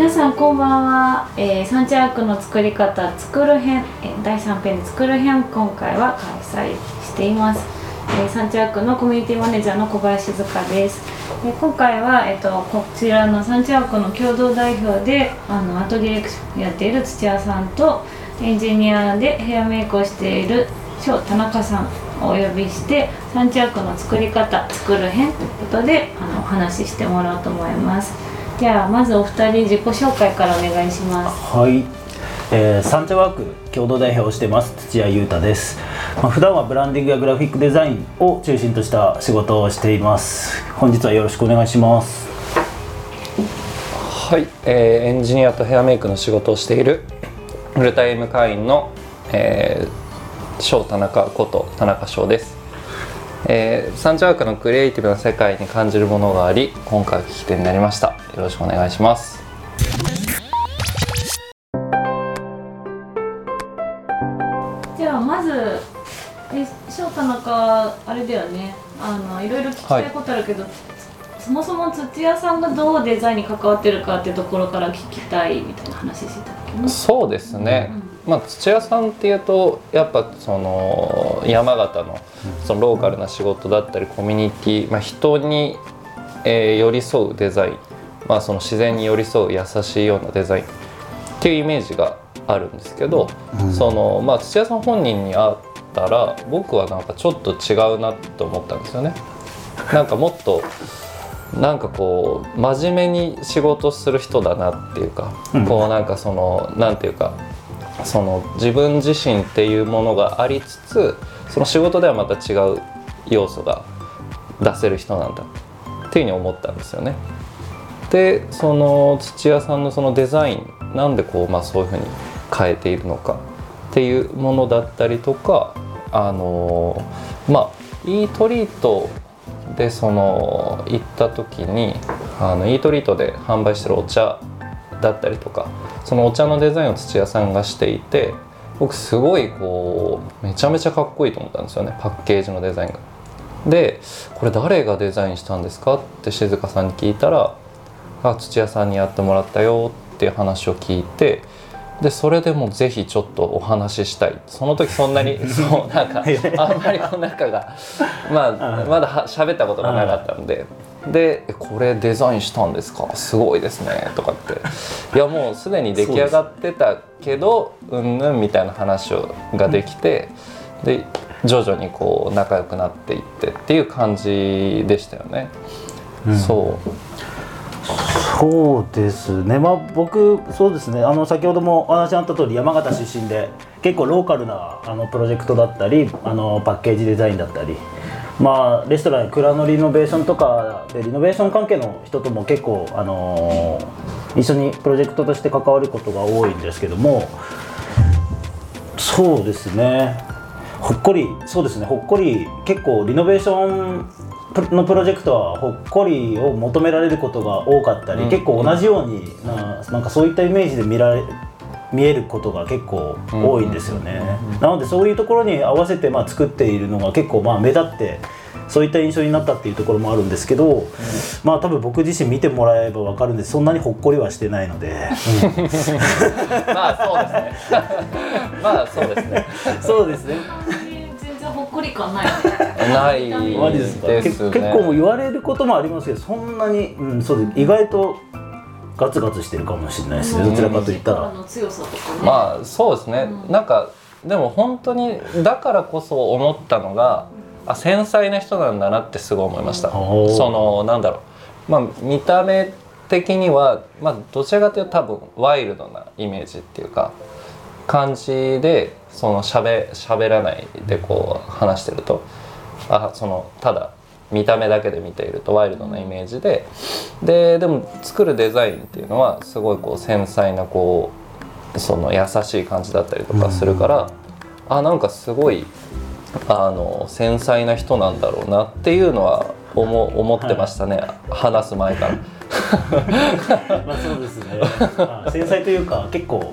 皆さんこんばんは、えー、サンチャークの作り方作る編、え、第3編作る編今回は開催しています、えー、サンチャークのコミュニティマネージャーの小林塚です、え今回は、えーと、こちらのサンチャークの共同代表であのアートディレクションやっている土屋さんとエンジニアでヘアメイクをしている翔田中さんをお呼びしてサンチャークの作り方作る編ということであのお話ししてもらおうと思います。じゃあまずお二人自己紹介からお願いします。はい、えー、サンチャワーク共同代表をしてます土屋裕太です、まあ、普段はブランディングやグラフィックデザインを中心とした仕事をしています。本日はよろしくお願いします。はい、えー、エンジニアとヘアメイクの仕事をしているフルタイム会員の、えー、翔田中こと田中翔ですえー、サンジャークのクリエイティブな世界に感じるものがあり今回は聞き手になりました。よろしくお願いします。じゃあまずえ翔太中あれだよね。あのいろいろ聞きたいことあるけど、はい、そもそも土屋さんがどうデザインに関わってるかっていうところから聞きたいみたいな話してた。そうですね、うんまあ、土屋さんっていうとやっぱその山形のそのローカルな仕事だったりコミュニティ、まあ、人に、えー、寄り添うデザイン、まあ、その自然に寄り添う優しいようなデザインっていうイメージがあるんですけど、うん、そのまあ、土屋さん本人に会ったら僕はなんかちょっと違うなと思ったんですよね。なんかもっとなんかこう真面目に仕事する人だなっていうか、うん、こうなんかそのなんていうかその自分自身っていうものがありつつその仕事ではまた違う要素が出せる人なんだっていうふうに思ったんですよね。でその土屋さんのそのデザインなんでこう、まあ、そういうふうに変えているのかっていうものだったりとかあのまあイートリートでその行った時にあのイートリートで販売してるお茶だったりとかそのお茶のデザインを土屋さんがしていて僕すごいこうめちゃめちゃかっこいいと思ったんですよねパッケージのデザインが。でこれ誰がデザインしたんですか？って静香さんに聞いたら「あ土屋さんにやってもらったよ」っていう話を聞いてでそれでもぜひちょっとお話ししたい。その時そんなに そうなんかあんまりこう仲がまあ まだは喋ったことがなかったので。で「これデザインしたんですか？すごいですね」とかって。いやもうすでに出来上がってたけどうんぬんみたいな話をができて、で徐々にこう仲良くなっていってっていう感じでしたよね。うん、そうそうですね。まあ僕そうですね。あの先ほどもお話あった通り山形出身で結構ローカルなあのプロジェクトだったりあのパッケージデザインだったりまあ、レストラン蔵のリノベーションとかでリノベーション関係の人とも結構、あのー、一緒にプロジェクトとして関わることが多いんですけどもそうですね。ほっこりそうですね。ほっこり結構リノベーションのプロジェクトはほっこりを求められることが多かったり、うん、結構同じようにななんかそういったイメージで見られ見えることが結構多いんですよね、なのでそういうところに合わせてまあ作っているのが結構まあ目立ってそういった印象になったっていうところもあるんですけど、うん、まあ多分僕自身見てもらえば分かるんです。そんなにほっこりはしてないので、まあそうですね。まあそうですね。そうですね全然ほっこり感ないないマジですか、ね、結構言われることもありますけどそんなに、うん、そうです。意外とガツガツしてるかもしれないですね、どちらかといったら。まあそうですね、うん、なんかでも本当にだからこそ思ったのが、あ繊細な人なんだなってすごい思いました。うん、そのなんだろう、まあ見た目的にはまあどちらかというと多分ワイルドなイメージっていうか感じでそのしゃべしゃべらないでこう話してるとあそのただ見た目だけで見ているとワイルドなイメージでででも作るデザインっていうのはすごいこう繊細なこうその優しい感じだったりとかするから、うん、あなんかすごいあの繊細な人なんだろうなっていうのは思思ってましたね、はい、話す前から。まあそうですね、繊細というか結構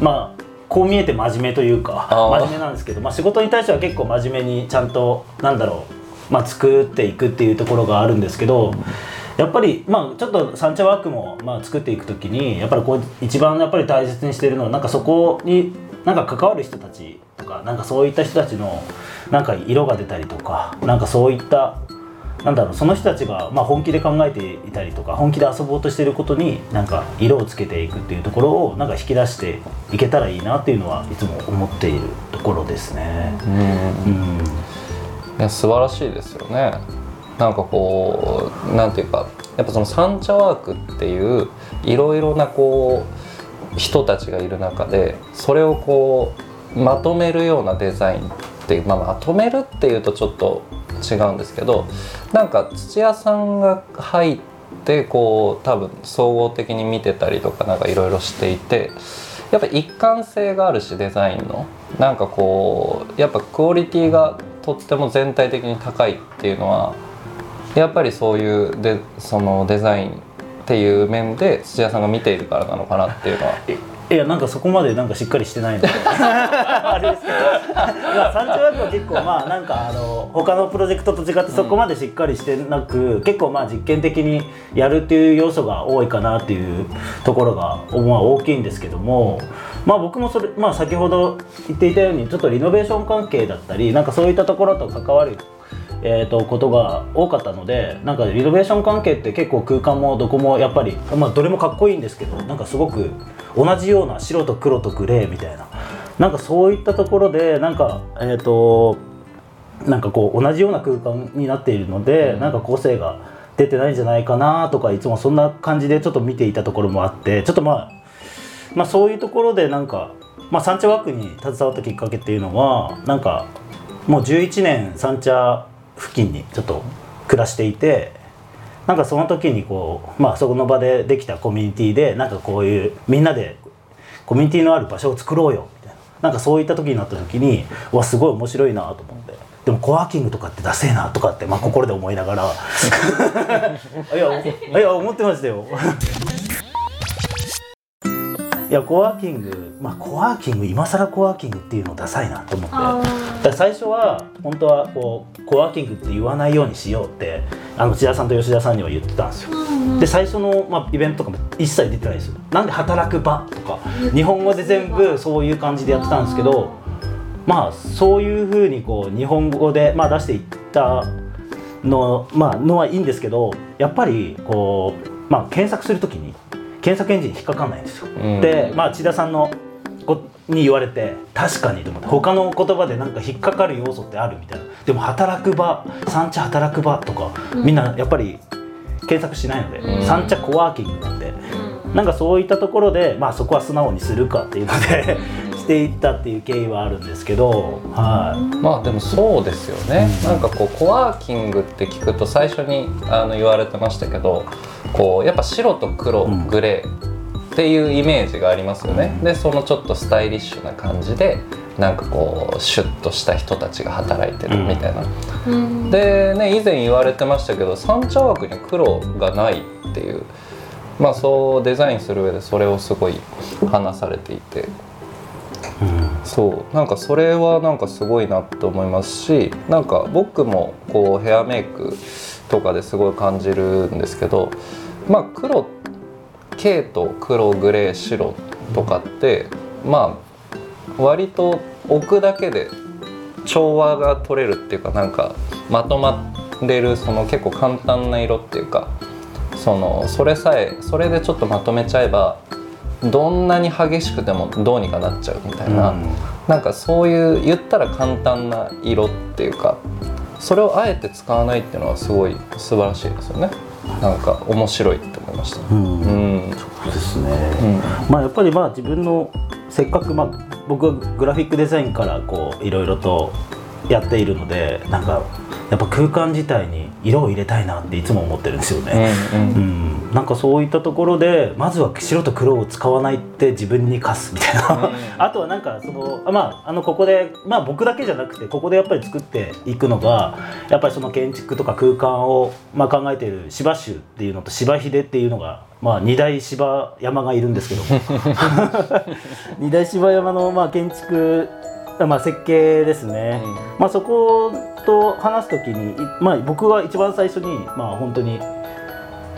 まあこう見えて真面目というか真面目なんですけど、まあ、仕事に対しては結構真面目にちゃんとなんだろうまあ、作っていくっていうところがあるんですけどやっぱりまあちょっと三茶ワークもまあ作っていくときにやっぱりこう一番やっぱり大切にしているのはなんかそこになんか関わる人たちとかなんかそういった人たちのなんか色が出たりとかなんかそういったなんだろうその人たちがまあ本気で考えていたりとか本気で遊ぼうとしていることになんか色をつけていくっていうところをなんか引き出していけたらいいなっていうのはいつも思っているところですね。うん。うん。いや素晴らしいですよね。なんかこうなんていうかやっぱその三茶ワークっていういろいろなこう人たちがいる中でそれをこうまとめるようなデザインっていう、まあ、まとめるっていうとちょっと違うんですけどなんか土屋さんが入ってこう多分総合的に見てたりとかなんかいろいろしていてやっぱ一貫性があるしデザインのなんかこうやっぱクオリティがとっても全体的に高いっていうのはやっぱりそういうでそのデザインっていう面で土屋さんが見ているからなのかなっていうのは。いやなんかそこまでなんかしっかりしてないの。で あれですけど。まあ三茶ワークは結構まあなんかあの他のプロジェクトと違ってそこまでしっかりしてなく、結構まあ実験的にやるっていう要素が多いかなっていうところがまあ大きいんですけどもまあ僕もそれまあ先ほど言っていたようにちょっとリノベーション関係だったりなんかそういったところと関わるえー、とことが多かったのでなんかリノベーション関係って結構空間もどこもやっぱり、まあ、どれもかっこいいんですけどなんかすごく同じような白と黒とグレーみたいな。なんかそういったところでなんかえっ、となんかこう同じような空間になっているので、なんか個性が出てないんじゃないかなとかいつもそんな感じでちょっと見ていたところもあってちょっとまあまあそういうところでなんか、まあ、三茶ワークに携わったきっかけっていうのはなんかもう11年三茶付近にちょっと暮らしていてなんかその時にこうまあそこの場でできたコミュニティでなんかこういうみんなでコミュニティのある場所を作ろうよみたいな。なんかそういった時になった時にうわすごい面白いなと思って。でもコワーキングとかってダセえなとかって、まあ、心で思いながら。いやいや思ってましたよいやコワーキングまあコワーキング今更コワーキングっていうのダサいなと思って。最初は本当はこうコワーキングって言わないようにしようってあの千田さんと吉田さんには言ってたんですよ。で最初の、まあ、イベントとかも一切出てないですよ。なんで働く場とか日本語で全部そういう感じでやってたんですけどまあそういうふうにこう日本語で、まあ、出していったの,、まあのはいいんですけどやっぱりこう、まあ、検索するときに検索エンジンに引っかかんないんですよ。うん。で、まあ、千田さんのこに言われて確かにと思って他の言葉でなんか引っかかる要素ってあるみたいな。でも働く場三茶働く場とかみんなやっぱり検索しないので、うん。三茶コワーキングなんでなんかそういったところで、まあ、そこは素直にするかっていうのでしていったっていう経緯はあるんですけど、はい、まあでもそうですよね、なんかこうコワーキングって聞くと最初にあの言われてましたけどこうやっぱ白と黒、うん。グレーっていうイメージがありますよね、でそのちょっとスタイリッシュな感じでなんかこうシュッとした人たちが働いてるみたいな、うん。でね以前言われてましたけど三茶枠に黒がないっていう。まあそうデザインする上でそれをすごい話されていて。そう。なんかそれはなんかすごいなと思いますしなんか僕もこうヘアメイクとかですごい感じるんですけどまあ黒系と黒グレー白とかってまあ割と置くだけで調和が取れるっていうかなんかまとまれるその結構簡単な色っていうかそのそれさえそれでちょっとまとめちゃえばどんなに激しくてもどうにかなっちゃうみたいな、うん。なんかそういう言ったら簡単な色っていうかそれをあえて使わないっていうのはすごい素晴らしいですよね。なんか面白いって思いました。うん。うん、そうですね、うん。まあやっぱりまあ自分のせっかくまあ僕はグラフィックデザインからこういろいろとやっているのでなんかやっぱ空間自体に色を入れたいなっていつも思ってるんですよね。うんうん。うん、なんかそういったところでまずは白と黒を使わないって自分に課すみたいな、あとはなんかそのあまああのここでまあ僕だけじゃなくてここでやっぱり作っていくのがやっぱりその建築とか空間をまあ考えている芝州っていうのと芝秀っていうのがまあ二大芝山がいるんですけども。二大芝山のまあ建築まあ設計ですね。まあ、そこと話す時に、いまあ、僕は一番最初に、まあ、本当に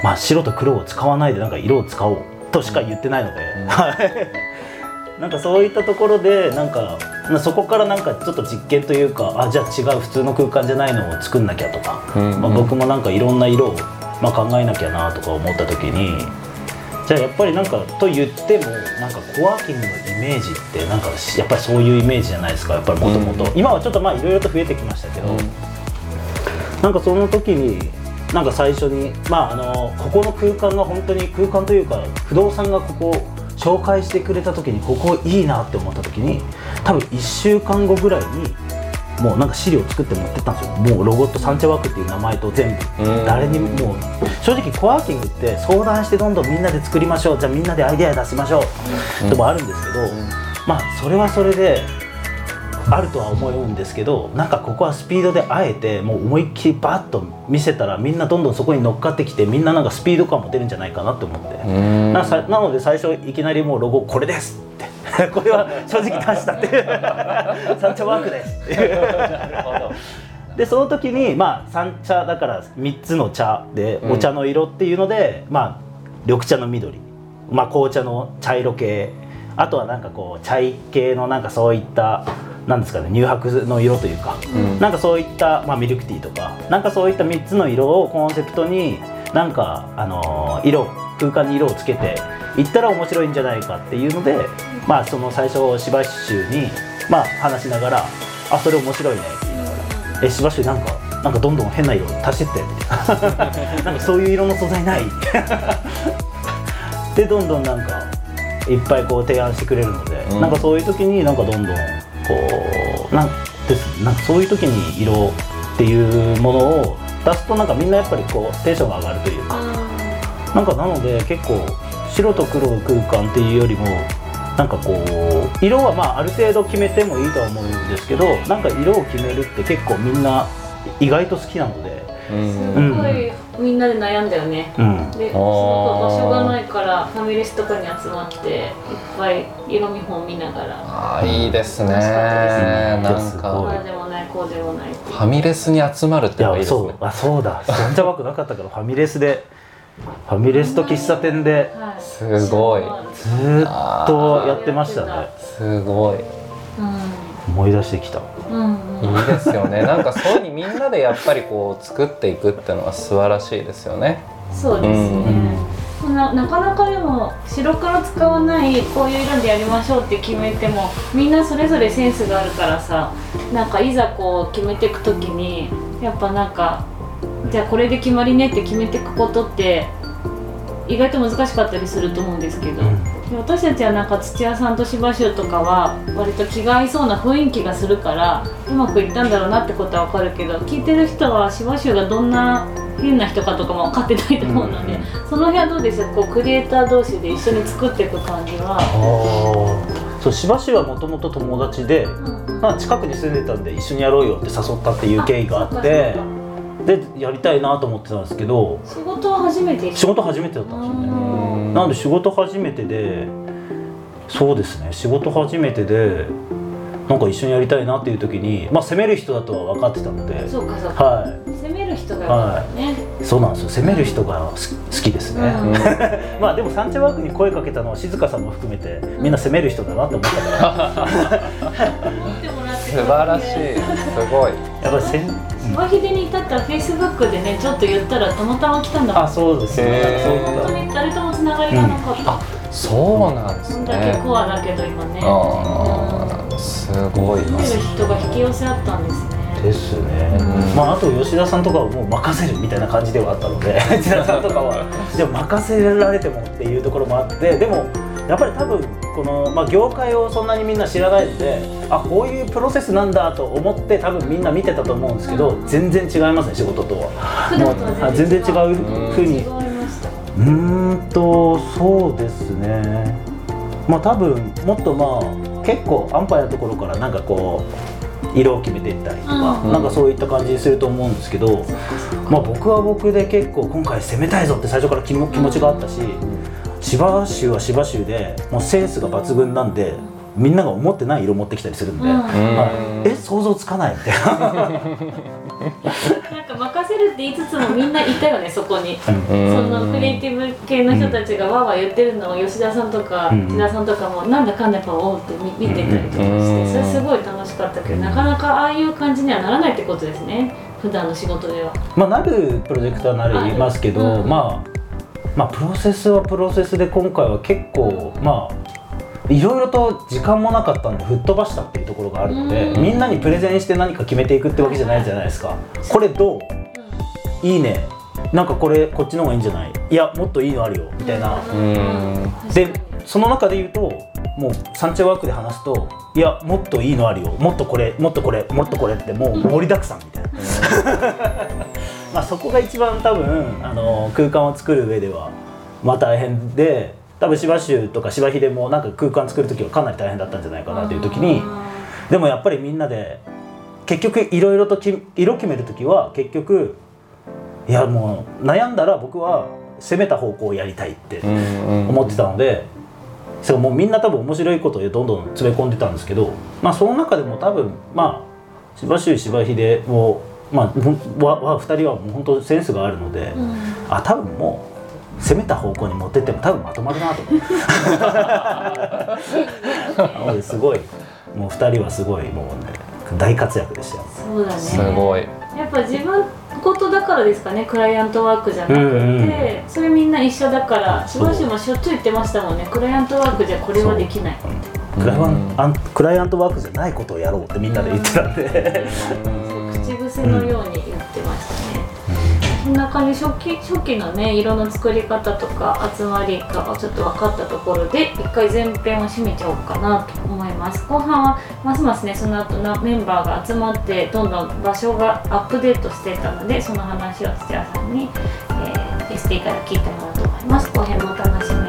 まあ白と黒を使わないでなんか色を使おうとしか言ってないので、なんかそういったところでなんかそこからなんかちょっと実験というかあじゃあ違う普通の空間じゃないのを作んなきゃとか、うんうん。まあ、僕もなんかいろんな色を、まあ、考えなきゃなとか思った時にじゃあやっぱりなんかと言ってもなんかコワーキングのイメージってなんかやっぱりそういうイメージじゃないですか。やっぱりもともと。うん。今はちょっとまあいろいろと増えてきましたけど、うん。なんかその時になんか最初にまああのここの空間が本当に空間というか不動産がここを紹介してくれた時にここいいなって思った時に多分1週間後ぐらいにもうなんか資料作って持ってったんですよ。もうロゴとサンチャワークっていう名前と全部。うん。誰にも。もう正直コワーキングって相談してどんどんみんなで作りましょう。じゃあみんなでアイデア出しましょう。でもあるんですけど、まあそれはそれであるとは思うんですけどなんかここはスピードであえてもう思いっきりバッと見せたらみんなどんどんそこに乗っかってきてみんななんかスピード感も出るんじゃないかなと思って、うん。なさなので最初いきなりもうロゴこれですって。これは正直出したって。いうサンチャワークですって。いうなるほど。でその時にまあ三茶だから3つの茶でうん。お茶の色っていうので、まあ緑茶の緑、まあ、紅茶の茶色系。あとはなんかこう茶い系のなんかそういったなんですかね乳白の色というか、うん。なんかそういった、まあ、ミルクティーとかなんかそういった3つの色をコンセプトになんか、あのー色空間に色をつけていったら面白いんじゃないかっていうので、まあその最初しばしゅに、まあ、話しながら「あそれ面白いね」って言いながら「えしばしゅなんかなんかどんどん変な色足してって」なんかそういう色の素材ない。でどんどんなんかいっぱいこう提案してくれるので、うん。なんかそういう時になんかどんどんこうなんですなんかそういう時に色っていうものを出すとなんかみんなやっぱりこうテンションが上がるというかなんかなので結構白と黒の空間っていうよりもなんかこう色はまあある程度決めてもいいとは思うんですけどなんか色を決めるって結構みんな意外と好きなので、うん。すごいみんなで悩んだよね。うん、ですごく場所がないからファミレスとかに集まっていっぱい色見本見ながら。ああいいですね。ですなんでもないこうでもないファミレスに集まるっていのがいいですね。やそうあそうだ。そんじゃ枠なかったからファミレスでファミレスと喫茶店ではいすごい。ずーっとやってましたね。すごい思い出してきた。うんうん。いいですよね。なんかそういうふうにみんなでやっぱりこう作っていくっていうのは素晴らしいですよね。そうですね、ななかなかでも白黒使わないこういう色でやりましょうって決めてもみんなそれぞれセンスがあるからさなんかいざこう決めていく時にやっぱなんかじゃあこれで決まりねって決めていくことって意外と難しかったりすると思うんですけど、うん。で私たちはなんか土屋さんと芝生とかは割と気が合いそうな雰囲気がするからうまくいったんだろうなってことは分かるけど聞いてる人は芝生がどんな変な人かとかも分かってないと思うので、その辺はどうです？かこうクリエイター同士で一緒に作っていく感じは？そうしばしはもともと友達で、まあ、近くに住んでたんで一緒にやろうよって誘ったっていう経緯があってでやりたいなと思ってたんですけど仕事は初めて？仕事初めてだったんですよね。うん。なので仕事初めてでそうですね。仕事初めてでなんか一緒にやりたいなっていう時にまあ攻める人だとは分かってたのでそうかそうか、は攻める人がね、い。そうなんですよ。攻める人が好き好きですね、うん。まあでもサンワークに声かけたのは静香さんも含めてみんな攻める人だなと思ったから。思ってもらって素晴らしい。すごい。やっぱりせん芝秀に至ったらフェイスブックでねちょっと言ったらたまたま来たんだもん。あそうですね。本当っに誰ともつながりがなか。った、そうなんですそんだけねコアだけど今ね。ああすごい見る人が引き寄せ合ったんですね。たですね、うん。まああと吉田さんとかはもう任せるみたいな感じではあったので 吉田さんとかは。でも任せられてもっていうところもあってでもやっぱり多分この、まあ、業界をそんなにみんな知らないのであこういうプロセスなんだと思って多分みんな見てたと思うんですけど全然違いますね仕事とは。全然違うふうに。うーんとそうですね。まあ多分もっとまあ結構安牌なところからなんかこう色を決めていったりとか、うん。なんかそういった感じにすると思うんですけど、まあ僕は僕で結構今回攻めたいぞって最初から気も気持ちがあったし、芝州は芝州でもうセンスが抜群なんでみんなが思ってない色持ってきたりするんで、うん。まあえ想像つかないみたいな。なんか任せるって言いつつもみんないたよねそこに。うん。そのクリエイティブ系の人たちがわーわー言ってるのを吉田さんとかうん。千田さんとかもなんだかんだやっぱおうって見見てたりとかしてうん。それすごい楽しかったけどなかなかああいう感じにはならないってことですね普段の仕事では。まあなるプロジェクトはなりますけど、うん。まあまあプロセスはプロセスで今回は結構まあいろいろと時間もなかったんで吹っ飛ばしたっていうところがあるので、うん。みんなにプレゼンして何か決めていくってわけじゃないじゃないですか。これどう？いいね。なんかこれこっちの方がいいんじゃない？いやもっといいのあるよ。みたいな、うん。でその中で言うともうサンチャワークで話すといやもっといいのあるよ。もっとこれもっとこれもっとこれってもう盛りだくさんみたいな、まあそこが一番多分あの空間を作る上ではまあ大変で多分芝州とか芝秀もなんか空間作る時はかなり大変だったんじゃないかなという時にでもやっぱりみんなで結局いろいろとき色決める時は結局いやもう悩んだら僕は攻めた方向をやりたいって思ってたので、そうもうみんな多分面白いことをどんどん詰め込んでたんですけど、まあ、その中でも多分まあ芝州芝秀もまあわわ2人はもう本当センスがあるので、うん。あ多分もう攻めた方向に持ってっても多分まとまるなと。思ってすごい。もう2人はすごいもうね大活躍でしたよ。そうだね。すごい。やっぱ自分事だからですかねクライアントワークじゃなくて、うんうんそれみんな一緒だからそう。芝氏もしょっちゅう言ってましたもんね。クライアントワークじゃこれはできないクライアンアンクライアントワークじゃないことをやろうってみんなで言ってたんで、口癖のように言ってましたね、そん。な感じ初期初期のね色の作り方とか集まりがちょっと分かったところで一回前編を締めちゃおうかなと思います。後半はますますねその後なメンバーが集まってどんどん場所がアップデートしてたのでその話を土屋さんに、えー、ST から聞いてもらおうと思います。後編もお楽しみ